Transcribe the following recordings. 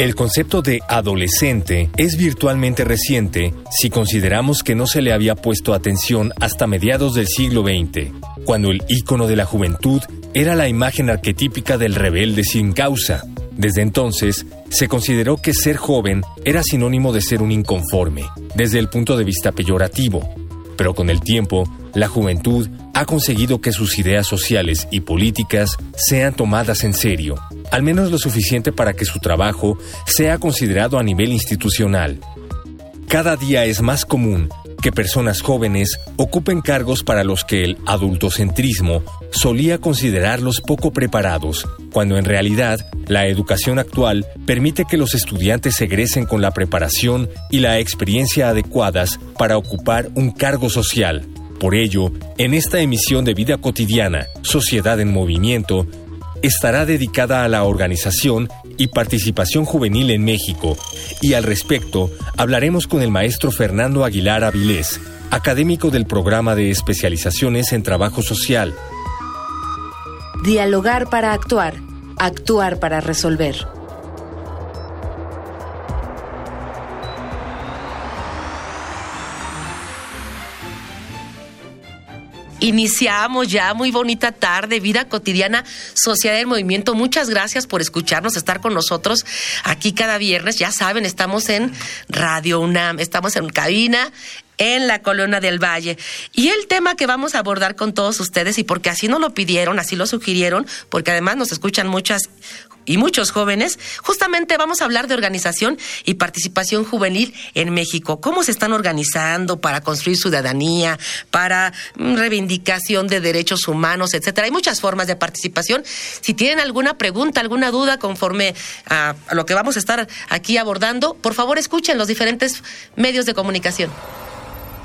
El concepto de adolescente es virtualmente reciente si consideramos que no se le había puesto atención hasta mediados del siglo XX, cuando el ícono de la juventud era la imagen arquetípica del rebelde sin causa. Desde entonces, se consideró que ser joven era sinónimo de ser un inconforme, desde el punto de vista peyorativo. Pero con el tiempo, la juventud ha conseguido que sus ideas sociales y políticas sean tomadas en serio, al menos lo suficiente para que su trabajo sea considerado a nivel institucional. Cada día es más común que personas jóvenes ocupen cargos para los que el adultocentrismo solía considerarlos poco preparados, cuando en realidad la educación actual permite que los estudiantes egresen con la preparación y la experiencia adecuadas para ocupar un cargo social. Por ello, en esta emisión de Vida Cotidiana, Sociedad en Movimiento, estará dedicada a la organización y participación juvenil en México, y al respecto hablaremos con el maestro Fernando Aguilar Avilés, académico del programa de especializaciones en trabajo social. Dialogar para actuar, actuar para resolver. Iniciamos ya, muy bonita tarde, vida cotidiana, Sociedad del Movimiento. Muchas gracias por escucharnos, estar con nosotros aquí cada viernes. Ya saben, estamos en Radio UNAM, estamos en cabina en la Colonia del Valle. Y el tema que vamos a abordar con todos ustedes, y porque así nos lo pidieron, así lo sugirieron, porque además nos escuchan muchas y muchos jóvenes, justamente vamos a hablar de organización y participación juvenil en México. ¿Cómo se están organizando para construir ciudadanía, para mm, reivindicación de derechos humanos, etcétera? Hay muchas formas de participación. Si tienen alguna pregunta, alguna duda conforme a lo que vamos a estar aquí abordando, por favor escuchen los diferentes medios de comunicación.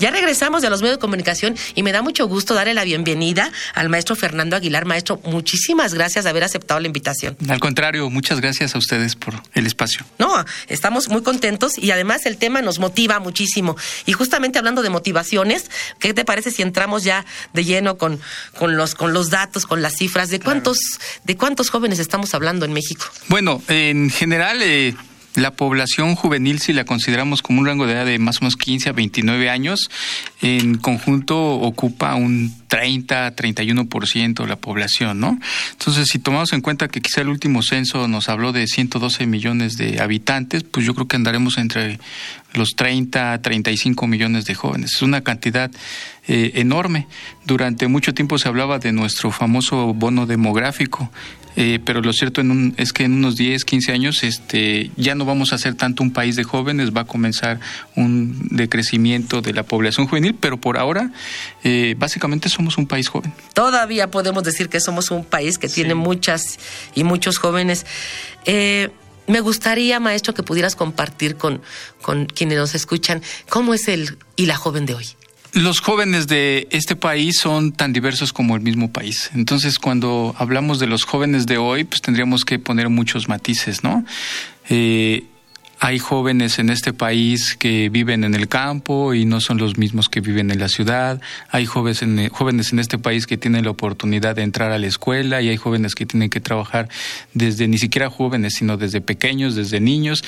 Ya regresamos de los medios de comunicación y me da mucho gusto darle la bienvenida al maestro Fernando Aguilar. Maestro, muchísimas gracias de haber aceptado la invitación. Al contrario, muchas gracias a ustedes por el espacio. No, estamos muy contentos y además el tema nos motiva muchísimo. Y justamente hablando de motivaciones, ¿qué te parece si entramos ya de lleno con, con, los, con los datos, con las cifras? ¿De cuántos, de cuántos jóvenes estamos hablando en México? Bueno, en general... Eh la población juvenil, si la consideramos como un rango de edad de más o menos 15 a 29 años, en conjunto ocupa un 30, 31% de la población, ¿no? Entonces, si tomamos en cuenta que quizá el último censo nos habló de 112 millones de habitantes, pues yo creo que andaremos entre los 30, 35 millones de jóvenes. Es una cantidad eh, enorme. Durante mucho tiempo se hablaba de nuestro famoso bono demográfico eh, pero lo cierto es que en unos 10, 15 años este, ya no vamos a ser tanto un país de jóvenes, va a comenzar un decrecimiento de la población juvenil, pero por ahora eh, básicamente somos un país joven. Todavía podemos decir que somos un país que tiene muchas y muchos jóvenes. Eh, me gustaría, maestro, que pudieras compartir con, con quienes nos escuchan cómo es el y la joven de hoy. Los jóvenes de este país son tan diversos como el mismo país. Entonces, cuando hablamos de los jóvenes de hoy, pues tendríamos que poner muchos matices, ¿no? Eh, hay jóvenes en este país que viven en el campo y no son los mismos que viven en la ciudad. Hay jóvenes en, jóvenes en este país que tienen la oportunidad de entrar a la escuela y hay jóvenes que tienen que trabajar desde ni siquiera jóvenes, sino desde pequeños, desde niños.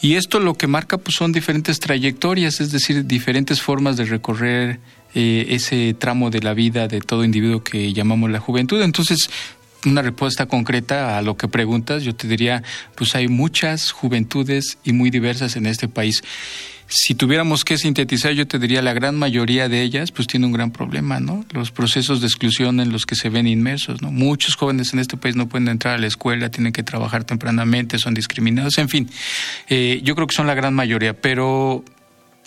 Y esto lo que marca pues son diferentes trayectorias, es decir, diferentes formas de recorrer eh, ese tramo de la vida de todo individuo que llamamos la juventud. Entonces, una respuesta concreta a lo que preguntas, yo te diría, pues hay muchas juventudes y muy diversas en este país. si tuviéramos que sintetizar, yo te diría la gran mayoría de ellas, pues tiene un gran problema, ¿no? Los procesos de exclusión en los que se ven inmersos, ¿no? Muchos jóvenes en este país no pueden entrar a la escuela, tienen que trabajar tempranamente, son discriminados, en fin. Eh, yo creo que son la gran mayoría, pero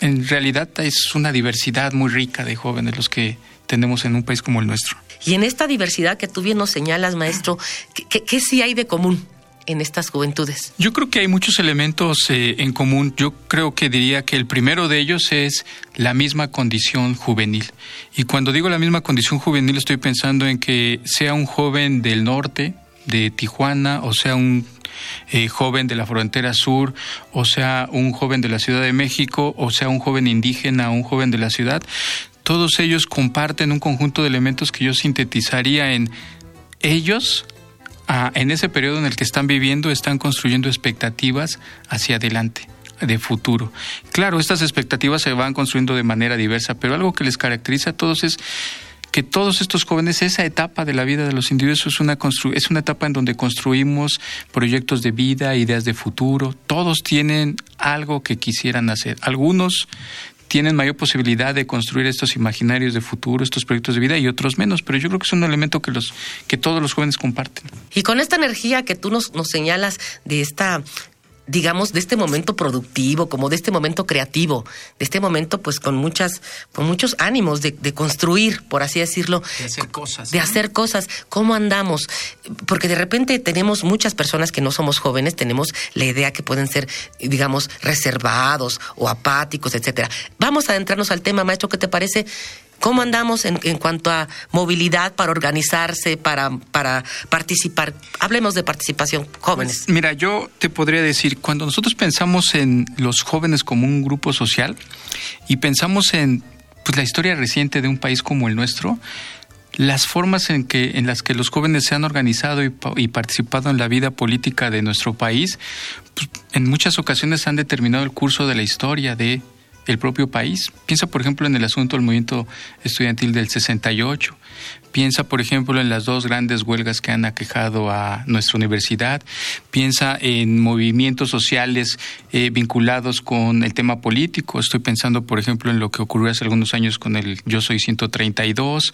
en realidad es una diversidad muy rica de jóvenes los que tenemos en un país como el nuestro. Y en esta diversidad que tú bien nos señalas, maestro, ¿qué, sí hay de común? en estas juventudes? Yo creo que hay muchos elementos eh, en común. Yo creo que diría que el primero de ellos es la misma condición juvenil. Y cuando digo la misma condición juvenil estoy pensando en que sea un joven del norte, de Tijuana, o sea un eh, joven de la frontera sur, o sea un joven de la Ciudad de México, o sea un joven indígena, un joven de la ciudad, todos ellos comparten un conjunto de elementos que yo sintetizaría en ellos en ese periodo en el que están viviendo, están construyendo expectativas hacia adelante de futuro. Claro, estas expectativas se van construyendo de manera diversa, pero algo que les caracteriza a todos es que todos estos jóvenes, esa etapa de la vida de los individuos es una, es una etapa en donde construimos proyectos de vida, ideas de futuro, todos tienen algo que quisieran hacer. Algunos tienen mayor posibilidad de construir estos imaginarios de futuro, estos proyectos de vida y otros menos, pero yo creo que es un elemento que los que todos los jóvenes comparten. Y con esta energía que tú nos, nos señalas de esta digamos, de este momento productivo, como de este momento creativo, de este momento, pues, con muchas, con muchos ánimos de, construir, por así decirlo. De hacer cosas. De hacer cosas. ¿Cómo andamos? Porque de repente tenemos muchas personas que no somos jóvenes, tenemos la idea que pueden ser, digamos, reservados o apáticos, etcétera. Vamos a adentrarnos al tema, maestro, ¿qué te parece? ¿Cómo andamos en, cuanto a movilidad para organizarse, para, para participar? Hablemos de participación, jóvenes. Pues, mira, yo te podría decir, cuando nosotros pensamos en los jóvenes como un grupo social y pensamos en pues, la historia reciente de un país como el nuestro, las formas en, que, en las que los jóvenes se han organizado y, participado en la vida política de nuestro país, pues, en muchas ocasiones han determinado el curso de la historia de el propio país. Piensa, por ejemplo, en el asunto del movimiento estudiantil del 68. Piensa, por ejemplo, en las dos grandes huelgas que han aquejado a nuestra universidad. Piensa en movimientos sociales eh, vinculados con el tema político. Estoy pensando, por ejemplo, en lo que ocurrió hace algunos años con el Yo Soy 132.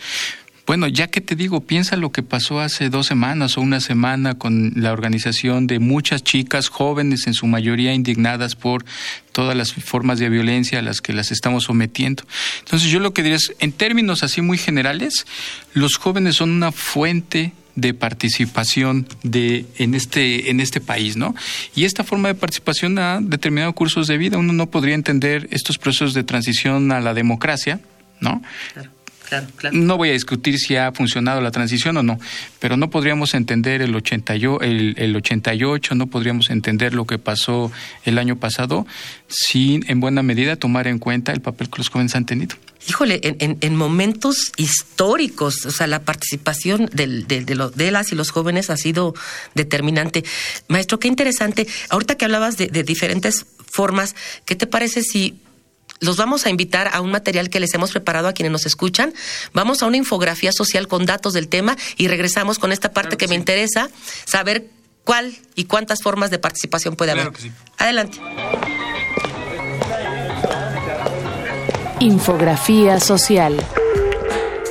Bueno, ya que te digo, piensa lo que pasó hace dos semanas o una semana con la organización de muchas chicas jóvenes, en su mayoría indignadas por todas las formas de violencia a las que las estamos sometiendo. Entonces yo lo que diría es, en términos así muy generales, los jóvenes son una fuente de participación de en este en este país, ¿no? Y esta forma de participación ha determinado cursos de vida. Uno no podría entender estos procesos de transición a la democracia, ¿no? No voy a discutir si ha funcionado la transición o no, pero no podríamos entender el, 80, el, el 88, no podríamos entender lo que pasó el año pasado sin, en buena medida, tomar en cuenta el papel que los jóvenes han tenido. Híjole, en, momentos históricos, o sea, la participación de, de, las y los jóvenes ha sido determinante. Maestro, qué interesante. Ahorita que hablabas de diferentes formas, ¿qué te parece si los vamos a invitar a un material que les hemos preparado a quienes nos escuchan. Vamos a una infografía social con datos del tema y regresamos con esta parte que, me interesa, saber cuál y cuántas formas de participación puede haber. Adelante. Infografía social.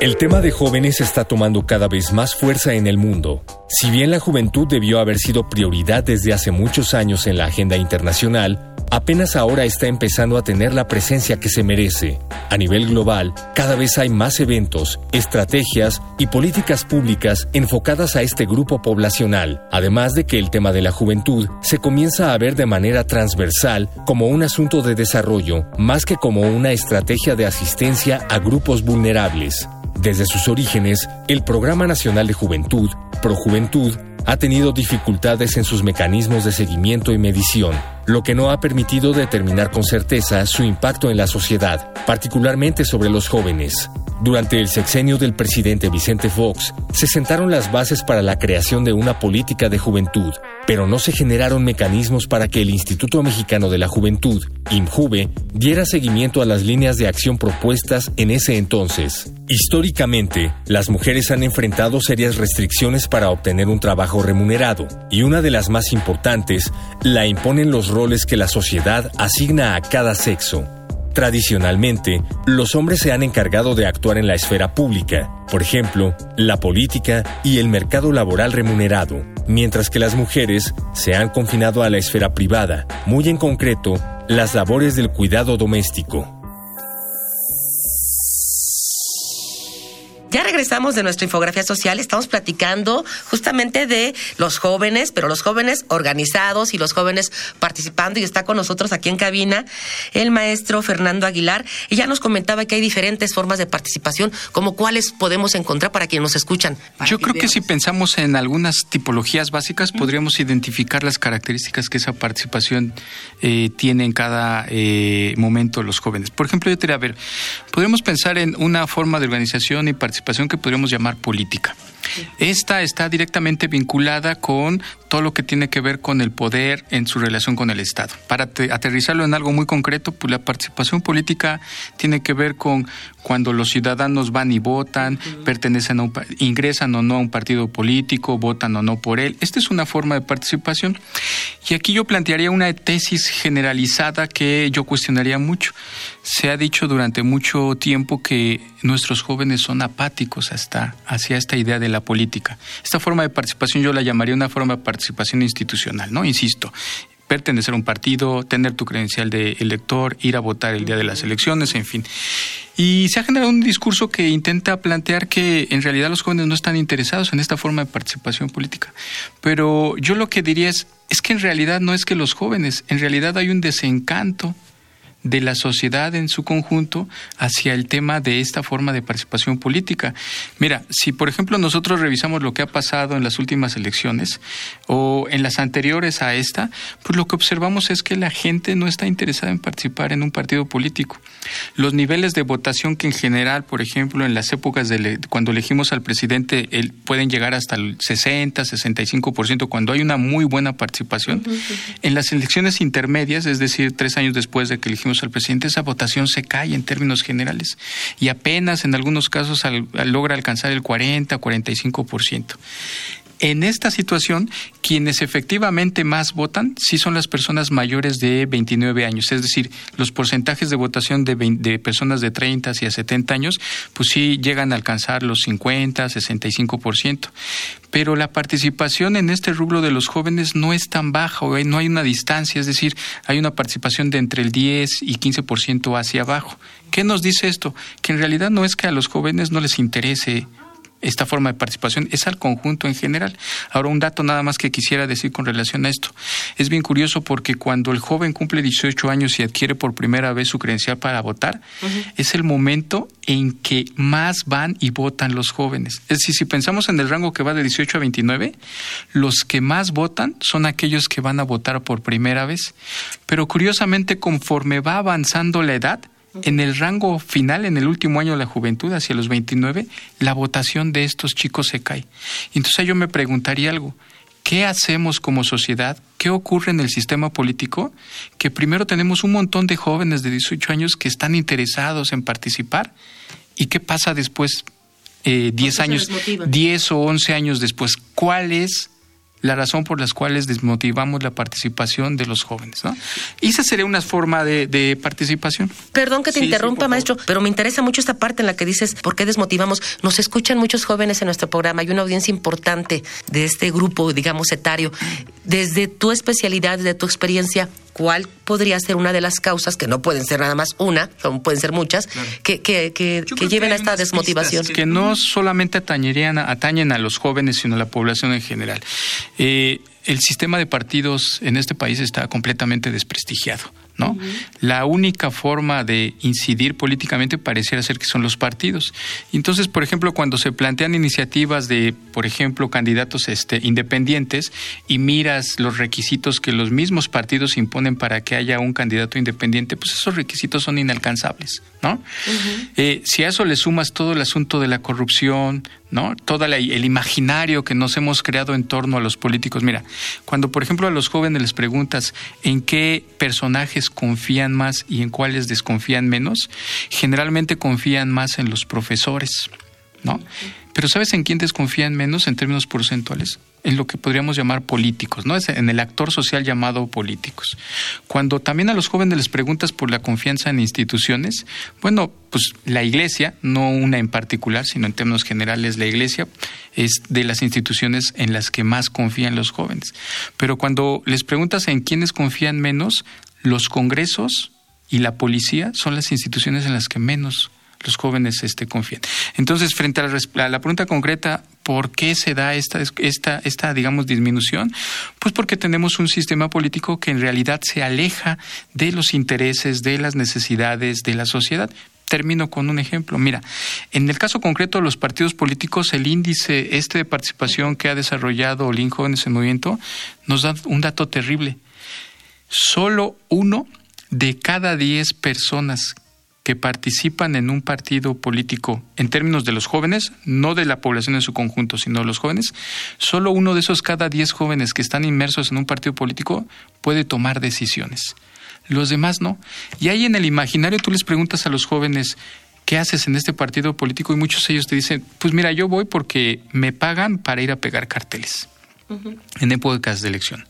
El tema de jóvenes está tomando cada vez más fuerza en el mundo. Si bien la juventud debió haber sido prioridad desde hace muchos años en la agenda internacional, apenas ahora está empezando a tener la presencia que se merece. A nivel global, cada vez hay más eventos, estrategias y políticas públicas enfocadas a este grupo poblacional, además de que el tema de la juventud se comienza a ver de manera transversal como un asunto de desarrollo, más que como una estrategia de asistencia a grupos vulnerables. Desde sus orígenes, el Programa Nacional de Juventud, Projuventud, ha tenido dificultades en sus mecanismos de seguimiento y medición, lo que no ha permitido determinar con certeza su impacto en la sociedad, particularmente sobre los jóvenes. Durante el sexenio del presidente Vicente Fox, se sentaron las bases para la creación de una política de juventud, pero no se generaron mecanismos para que el Instituto Mexicano de la Juventud, IMJUVE, diera seguimiento a las líneas de acción propuestas en ese entonces. Históricamente, las mujeres han enfrentado serias restricciones para obtener un trabajo remunerado, y una de las más importantes la imponen los roles que la sociedad asigna a cada sexo. Tradicionalmente, los hombres se han encargado de actuar en la esfera pública, por ejemplo, la política y el mercado laboral remunerado, mientras que las mujeres se han confinado a la esfera privada, muy en concreto, las labores del cuidado doméstico. Regresamos de nuestra infografía social, estamos platicando justamente de los jóvenes, pero los jóvenes organizados y los jóvenes participando y está con nosotros aquí en cabina el maestro Fernando Aguilar y ya nos comentaba que hay diferentes formas de participación, como cuáles podemos encontrar para quienes nos escuchan. Yo creo que si pensamos en algunas tipologías básicas, podríamos identificar las características que esa participación eh, tiene en cada eh, momento los jóvenes. Por ejemplo, yo te diría, a ver, podríamos pensar en una forma de organización y participación que podríamos llamar política. Esta está directamente vinculada con todo lo que tiene que ver con el poder en su relación con el Estado. Para aterrizarlo en algo muy concreto, pues la participación política tiene que ver con cuando los ciudadanos van y votan, pertenecen a ingresan o no a un partido político, votan o no por él. Esta es una forma de participación. Y aquí yo plantearía una tesis generalizada que yo cuestionaría mucho. Se ha dicho durante mucho tiempo que nuestros jóvenes son apáticos hasta hacia esta idea de la política. Esta forma de participación yo la llamaría una forma de participación institucional, ¿no? Insisto, pertenecer a un partido, tener tu credencial de elector, ir a votar el día de las elecciones, en fin. Y se ha generado un discurso que intenta plantear que en realidad los jóvenes no están interesados en esta forma de participación política. Pero yo lo que diría es, es que en realidad no es que los jóvenes, en realidad hay un desencanto de la sociedad en su conjunto hacia el tema de esta forma de participación política. Mira, si por ejemplo nosotros revisamos lo que ha pasado en las últimas elecciones o en las anteriores a esta, pues lo que observamos es que la gente no está interesada en participar en un partido político. Los niveles de votación que en general, por ejemplo, en las épocas de cuando elegimos al presidente, pueden llegar hasta el 60, 65% cuando hay una muy buena participación. En las elecciones intermedias, es decir, tres años después de que elegimos al presidente, esa votación se cae en términos generales y apenas en algunos casos logra alcanzar el 40 o 45%. En esta situación, quienes efectivamente más votan sí son las personas mayores de 29 años, es decir, los porcentajes de votación de, de personas de 30 hacia 70 años, pues sí llegan a alcanzar los 50, 65%. Pero la participación en este rubro de los jóvenes no es tan baja, no hay una distancia, es decir, hay una participación de entre el 10 y 15% hacia abajo. ¿Qué nos dice esto? Que en realidad no es que a los jóvenes no les interese esta forma de participación es al conjunto en general. Ahora, un dato nada más que quisiera decir con relación a esto. Es bien curioso porque cuando el joven cumple 18 años y adquiere por primera vez su credencial para votar, es el momento en que más van y votan los jóvenes. Es decir, si pensamos en el rango que va de 18 a 29, los que más votan son aquellos que van a votar por primera vez. Pero curiosamente, conforme va avanzando la edad, en el rango final, en el último año de la juventud, hacia los 29, la votación de estos chicos se cae. Entonces yo me preguntaría algo. ¿Qué hacemos como sociedad? ¿Qué ocurre en el sistema político? Que primero tenemos un montón de jóvenes de 18 años que están interesados en participar. ¿Y qué pasa después, eh, 10 años, 10 o 11 años después? ¿Cuál es la razón por las cuales desmotivamos la participación de los jóvenes. ¿no? Y esa sería una forma de, participación. Perdón que te interrumpa, maestro, pero me interesa mucho esta parte en la que dices por qué desmotivamos. Nos escuchan muchos jóvenes en nuestro programa, hay una audiencia importante de este grupo, digamos, etario. Desde tu especialidad, desde tu experiencia, ¿cuál podría ser una de las causas, que no pueden ser nada más una, pueden ser muchas, que, que, que, lleven a esta desmotivación? Que no solamente atañerían, atañen a los jóvenes, sino a la población en general. Eh, el sistema de partidos en este país está completamente desprestigiado ¿no? La única forma de incidir políticamente pareciera ser que son los partidos. Entonces, por ejemplo, cuando se plantean iniciativas de, por ejemplo, candidatos este, independientes y miras los requisitos que los mismos partidos imponen para que haya un candidato independiente, pues esos requisitos son inalcanzables, ¿no? Eh, si a eso le sumas todo el asunto de la corrupción, ¿no? Todo el imaginario que nos hemos creado en torno a los políticos. Mira, cuando por ejemplo a los jóvenes les preguntas en qué personajes confían más y en cuáles desconfían menos, generalmente confían más en los profesores, ¿no? Pero ¿sabes en quién desconfían menos en términos porcentuales? En lo que podríamos llamar políticos, ¿no? Es en el actor social llamado políticos. Cuando también a los jóvenes les preguntas por la confianza en instituciones, bueno, pues la iglesia, no una en particular, sino en términos generales la iglesia es de las instituciones en las que más confían los jóvenes. Pero cuando les preguntas en quiénes confían menos, los congresos y la policía son las instituciones en las que menos los jóvenes este, confían. Entonces, frente a la, a la, pregunta concreta, ¿por qué se da esta, esta, esta, digamos, disminución? Pues porque tenemos un sistema político que en realidad se aleja de los intereses, de las necesidades de la sociedad. Termino con un ejemplo. Mira, en el caso concreto de los partidos políticos, el índice este de participación que ha desarrollado Olin Jóvenes en Movimiento nos da un dato terrible. Solo uno de cada diez personas que participan en un partido político en términos de los jóvenes, no de la población en su conjunto, sino de los jóvenes, solo uno de esos cada diez jóvenes que están inmersos en un partido político puede tomar decisiones. Los demás no. Y ahí en el imaginario tú les preguntas a los jóvenes, ¿qué haces en este partido político? Y muchos de ellos te dicen, pues mira, yo voy porque me pagan para ir a pegar carteles en épocas de elección.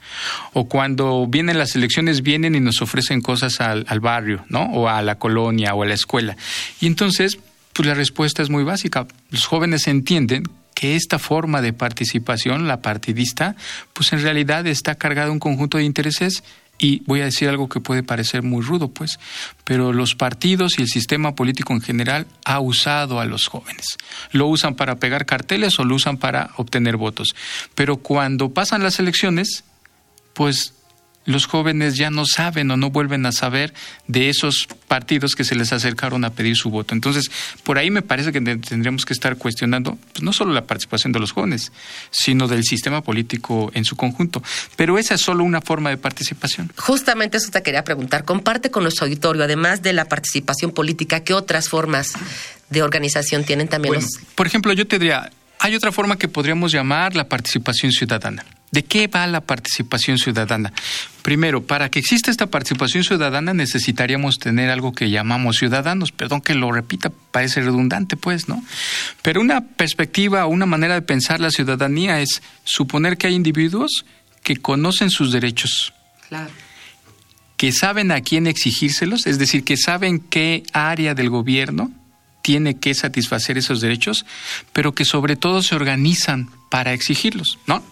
O cuando vienen las elecciones, vienen y nos ofrecen cosas al, al, barrio, ¿no? O a la colonia o a la escuela. Y entonces, pues la respuesta es muy básica. Los jóvenes entienden que esta forma de participación, la partidista, pues en realidad está cargada de un conjunto de intereses y voy a decir algo que puede parecer muy rudo, pues, pero los partidos y el sistema político en general ha usado a los jóvenes. Lo usan para pegar carteles o lo usan para obtener votos. Pero cuando pasan las elecciones, pues los jóvenes ya no saben o no vuelven a saber de esos partidos que se les acercaron a pedir su voto. Entonces, por ahí me parece que tendríamos que estar cuestionando pues, no solo la participación de los jóvenes, sino del sistema político en su conjunto. Pero esa es solo una forma de participación. Justamente eso te quería preguntar. Comparte con nuestro auditorio, además de la participación política, ¿qué otras formas de organización tienen también los... Por ejemplo, yo te diría, hay otra forma que podríamos llamar la participación ciudadana. ¿De qué va la participación ciudadana? Primero, para que exista esta participación ciudadana necesitaríamos tener algo que llamamos ciudadanos. Perdón que lo repita, parece redundante, pues, ¿no? Pero una perspectiva o una manera de pensar la ciudadanía es suponer que hay individuos que conocen sus derechos. Claro. Que saben a quién exigírselos, es decir, que saben qué área del gobierno tiene que satisfacer esos derechos, pero que sobre todo se organizan para exigirlos, ¿no?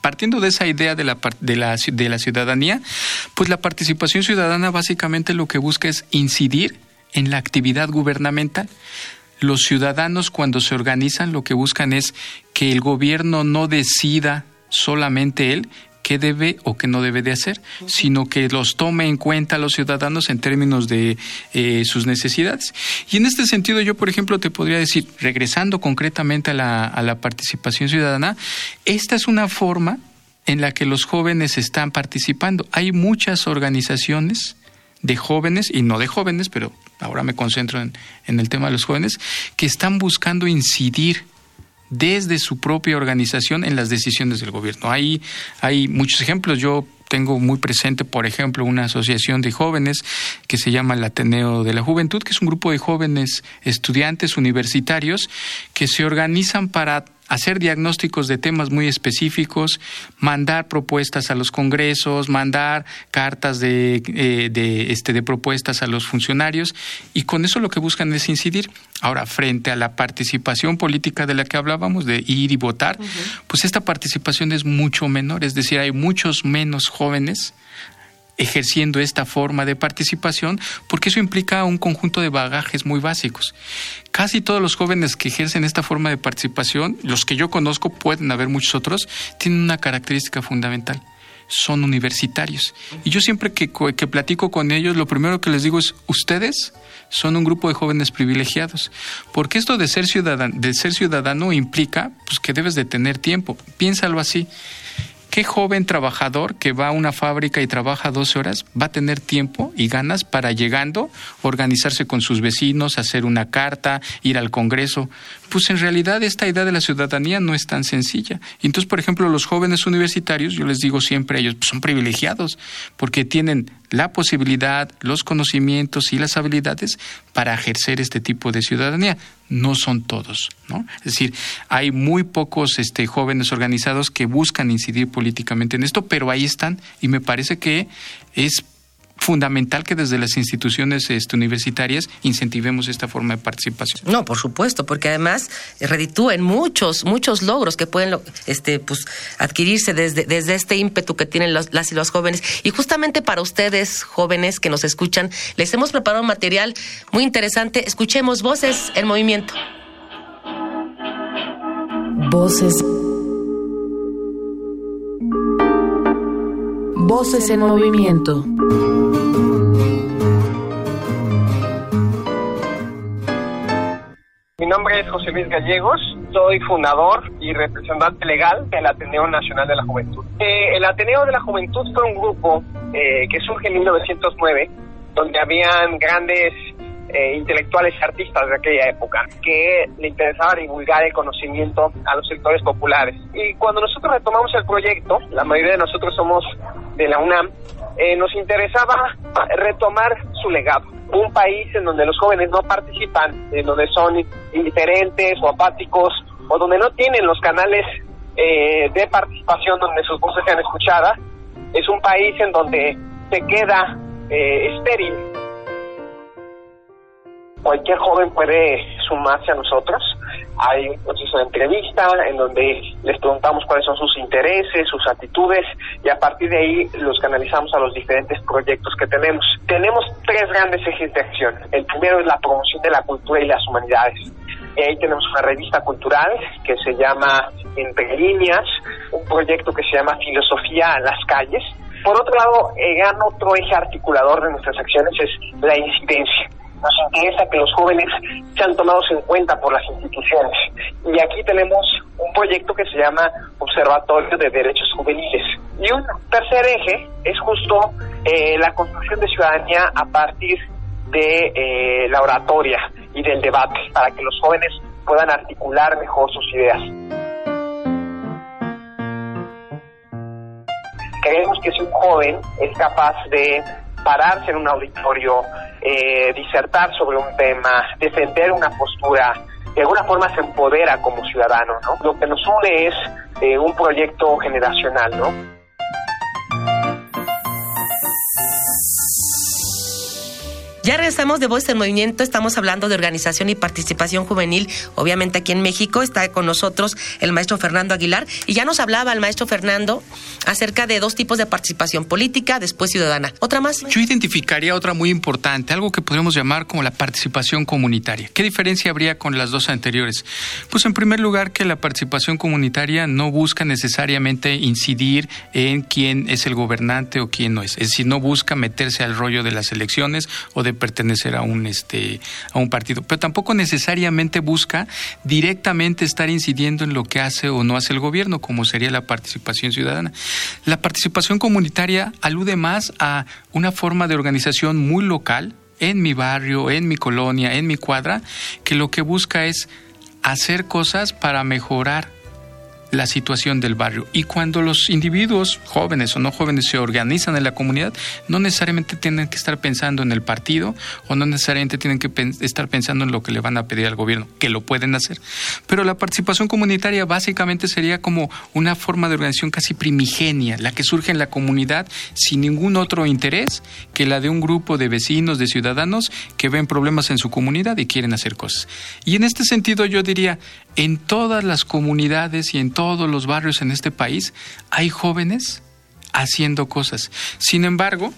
Partiendo de esa idea de la, de, la, de la ciudadanía, pues la participación ciudadana básicamente lo que busca es incidir en la actividad gubernamental. Los ciudadanos cuando se organizan lo que buscan es que el gobierno no decida solamente él, qué debe o qué no debe de hacer, sino que los tome en cuenta los ciudadanos en términos de eh, sus necesidades. Y en este sentido yo, por ejemplo, te podría decir, regresando concretamente a la, a la participación ciudadana, esta es una forma en la que los jóvenes están participando. Hay muchas organizaciones de jóvenes, y no de jóvenes, pero ahora me concentro en, en el tema de los jóvenes, que están buscando incidir desde su propia organización en las decisiones del gobierno. Hay, hay muchos ejemplos. Yo tengo muy presente, por ejemplo, una asociación de jóvenes que se llama el Ateneo de la Juventud, que es un grupo de jóvenes estudiantes universitarios que se organizan para hacer diagnósticos de temas muy específicos, mandar propuestas a los congresos, mandar cartas de, eh, de, este, de propuestas a los funcionarios y con eso lo que buscan es incidir. Ahora, frente a la participación política de la que hablábamos, de ir y votar, pues esta participación es mucho menor, es decir, hay muchos menos jóvenes ejerciendo esta forma de participación, porque eso implica un conjunto de bagajes muy básicos. Casi todos los jóvenes que ejercen esta forma de participación, los que yo conozco, pueden haber muchos otros, tienen una característica fundamental. son universitarios. Y yo siempre que, que platico con ellos, lo primero que les digo es, ustedes son un grupo de jóvenes privilegiados. Porque esto de ser ciudadano, de ser ciudadano implica pues, que debes de tener tiempo. Piénsalo así. ¿Qué joven trabajador que va a una fábrica y trabaja 12 horas va a tener tiempo y ganas para llegando organizarse con sus vecinos, hacer una carta, ir al Congreso? Pues en realidad esta idea de la ciudadanía no es tan sencilla. Entonces, por ejemplo, los jóvenes universitarios, yo les digo siempre ellos, pues son privilegiados porque tienen la posibilidad, los conocimientos y las habilidades para ejercer este tipo de ciudadanía. No son todos, ¿no? Es decir, hay muy pocos este, jóvenes organizados que buscan incidir políticamente en esto, pero ahí están y me parece que es fundamental que desde las instituciones este, universitarias incentivemos esta forma de participación. No, por supuesto, porque además reditúen muchos, muchos logros que pueden este, pues, adquirirse desde, desde este ímpetu que tienen las y los jóvenes. Y justamente para ustedes, jóvenes que nos escuchan, les hemos preparado un material muy interesante. Escuchemos Voces en Movimiento. Voces. Voces en movimiento. Mi nombre es José Luis Gallegos, soy fundador y representante legal del Ateneo Nacional de la Juventud. Eh, el Ateneo de la Juventud fue un grupo eh, que surge en 1909, donde habían grandes eh, intelectuales y artistas de aquella época que le interesaba divulgar el conocimiento a los sectores populares. Y cuando nosotros retomamos el proyecto, la mayoría de nosotros somos de la UNAM, nos interesaba retomar su legado un país en donde los jóvenes no participan, en donde son indiferentes o apáticos, o donde no tienen los canales eh, de participación donde sus voces sean escuchadas, es un país en donde se queda eh, estéril. Cualquier joven puede sumarse a nosotros hay un proceso de entrevista en donde les preguntamos cuáles son sus intereses, sus actitudes y a partir de ahí los canalizamos a los diferentes proyectos que tenemos. Tenemos tres grandes ejes de acción. El primero es la promoción de la cultura y las humanidades. Y ahí tenemos una revista cultural que se llama Entre Líneas, un proyecto que se llama Filosofía en las calles. Por otro lado, el gran otro eje articulador de nuestras acciones es la incidencia nos interesa que los jóvenes sean tomados en cuenta por las instituciones. Y aquí tenemos un proyecto que se llama Observatorio de Derechos Juveniles. Y un tercer eje es justo eh, la construcción de ciudadanía a partir de eh, la oratoria y del debate, para que los jóvenes puedan articular mejor sus ideas. Creemos que si un joven es capaz de pararse en un auditorio, eh, disertar sobre un tema, defender una postura, de alguna forma se empodera como ciudadano, ¿no? Lo que nos une es eh, un proyecto generacional, ¿no? Ya regresamos de Voz en Movimiento, estamos hablando de organización y participación juvenil, obviamente aquí en México, está con nosotros el maestro Fernando Aguilar y ya nos hablaba el maestro Fernando acerca de dos tipos de participación política, después ciudadana. ¿Otra más? Yo identificaría otra muy importante, algo que podríamos llamar como la participación comunitaria. ¿Qué diferencia habría con las dos anteriores? Pues en primer lugar que la participación comunitaria no busca necesariamente incidir en quién es el gobernante o quién no es, es decir, no busca meterse al rollo de las elecciones o de pertenecer a un este a un partido, pero tampoco necesariamente busca directamente estar incidiendo en lo que hace o no hace el gobierno, como sería la participación ciudadana. La participación comunitaria alude más a una forma de organización muy local en mi barrio, en mi colonia, en mi cuadra, que lo que busca es hacer cosas para mejorar la situación del barrio. Y cuando los individuos, jóvenes o no jóvenes, se organizan en la comunidad, no necesariamente tienen que estar pensando en el partido o no necesariamente tienen que estar pensando en lo que le van a pedir al gobierno, que lo pueden hacer. Pero la participación comunitaria básicamente sería como una forma de organización casi primigenia, la que surge en la comunidad sin ningún otro interés que la de un grupo de vecinos, de ciudadanos que ven problemas en su comunidad y quieren hacer cosas. Y en este sentido yo diría, en todas las comunidades y en todos los barrios en este país hay jóvenes haciendo cosas. Sin embargo,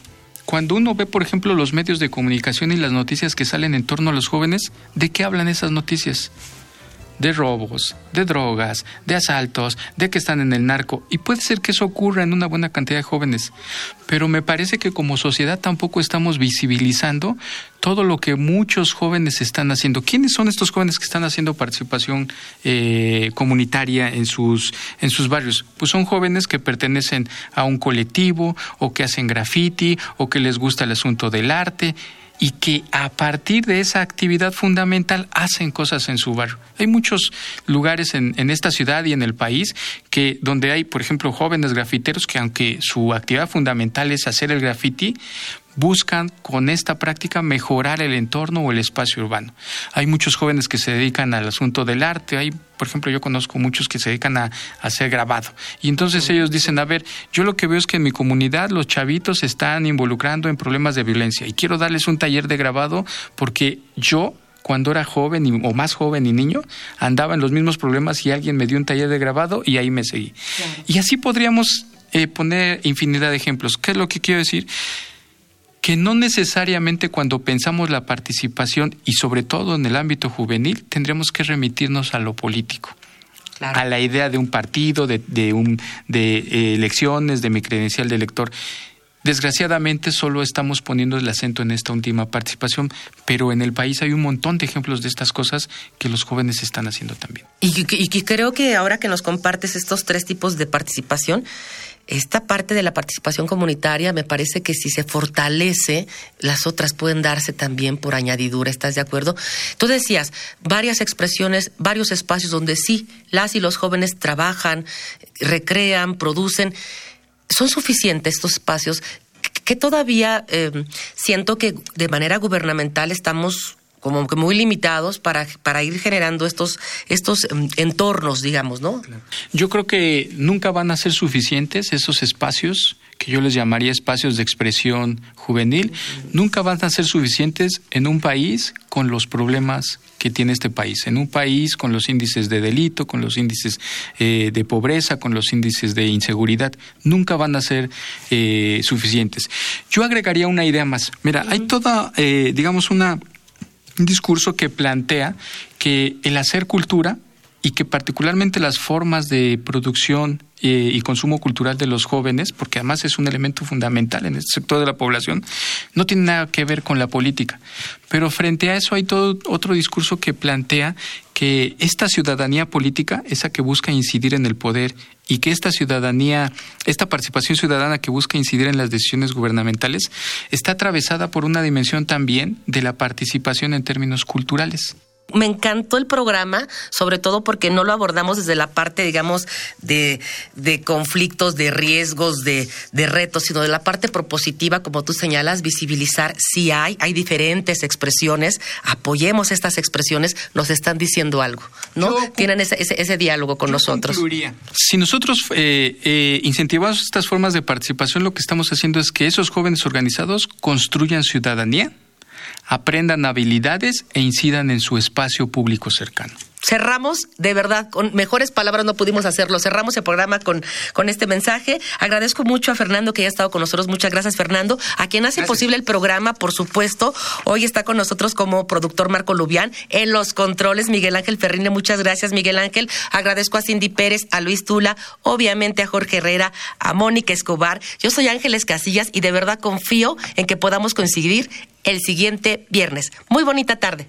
cuando uno ve, por ejemplo, los medios de comunicación y las noticias que salen en torno a los jóvenes, ¿de qué hablan esas noticias? De robos, de drogas, de asaltos, de que están en el narco. Y puede ser que eso ocurra en una buena cantidad de jóvenes. Pero me parece que como sociedad tampoco estamos visibilizando todo lo que muchos jóvenes están haciendo. ¿Quiénes son estos jóvenes que están haciendo participación eh, comunitaria en sus, en sus barrios? Pues son jóvenes que pertenecen a un colectivo o que hacen graffiti o que les gusta el asunto del arte y que a partir de esa actividad fundamental hacen cosas en su barrio. Hay muchos lugares en, esta ciudad y en el país que donde hay, por ejemplo, jóvenes grafiteros que aunque su actividad fundamental es hacer el graffiti, buscan con esta práctica mejorar el entorno o el espacio urbano. Hay muchos jóvenes que se dedican al asunto del arte, hay, por ejemplo, yo conozco muchos que se dedican a, hacer grabado. Y entonces ellos dicen, a ver, yo lo que veo es que en mi comunidad los chavitos se están involucrando en problemas de violencia y quiero darles un taller de grabado porque yo cuando era joven y, o más joven y niño, andaba en los mismos problemas y alguien me dio un taller de grabado y ahí me seguí. Claro. Y así podríamos eh, poner infinidad de ejemplos. ¿Qué es lo que quiero decir? Que no necesariamente cuando pensamos la participación y sobre todo en el ámbito juvenil tendremos que remitirnos a lo político. Claro. a la idea de un partido, de, de, un, de eh, elecciones, de mi credencial de elector. Desgraciadamente solo estamos poniendo el acento en esta última participación, pero en el país hay un montón de ejemplos de estas cosas que los jóvenes están haciendo también. Y, creo que ahora que nos compartes estos tres tipos de participación, esta parte de la participación comunitaria me parece que si se fortalece, las otras pueden darse también por añadidura, ¿estás de acuerdo? Tú decías, varias expresiones, varios espacios donde sí, las y los jóvenes trabajan, recrean, producen. ¿Son suficientes estos espacios? Que todavía eh, siento que de manera gubernamental estamos como que muy limitados para, para ir generando estos, estos entornos, digamos, ¿no? Yo creo que nunca van a ser suficientes esos espacios que yo les llamaría espacios de expresión juvenil, nunca van a ser suficientes en un país con los problemas que tiene este país, en un país con los índices de delito, con los índices eh, de pobreza, con los índices de inseguridad, nunca van a ser eh, suficientes. Yo agregaría una idea más. Mira, hay toda, eh, digamos, una un discurso que plantea que el hacer cultura y que particularmente las formas de producción eh, y consumo cultural de los jóvenes, porque además es un elemento fundamental en este sector de la población, no tiene nada que ver con la política. Pero frente a eso hay todo otro discurso que plantea que esta ciudadanía política, esa que busca incidir en el poder y que esta ciudadanía, esta participación ciudadana que busca incidir en las decisiones gubernamentales, está atravesada por una dimensión también de la participación en términos culturales me encantó el programa, sobre todo porque no lo abordamos desde la parte, digamos, de, de conflictos, de riesgos, de, de, retos, sino de la parte propositiva, como tú señalas, visibilizar si hay, hay diferentes expresiones, apoyemos estas expresiones, nos están diciendo algo, ¿no? Yo, Tienen ese, ese, ese, diálogo con nosotros. Concluiría. Si nosotros eh, eh, incentivamos estas formas de participación, lo que estamos haciendo es que esos jóvenes organizados construyan ciudadanía aprendan habilidades e incidan en su espacio público cercano. Cerramos, de verdad, con mejores palabras no pudimos hacerlo. Cerramos el programa con, con este mensaje. Agradezco mucho a Fernando que haya estado con nosotros. Muchas gracias, Fernando. A quien hace gracias. posible el programa, por supuesto. Hoy está con nosotros como productor Marco Lubián. En los controles, Miguel Ángel Ferrine. Muchas gracias, Miguel Ángel. Agradezco a Cindy Pérez, a Luis Tula, obviamente a Jorge Herrera, a Mónica Escobar. Yo soy Ángeles Casillas y de verdad confío en que podamos coincidir el siguiente viernes. Muy bonita tarde.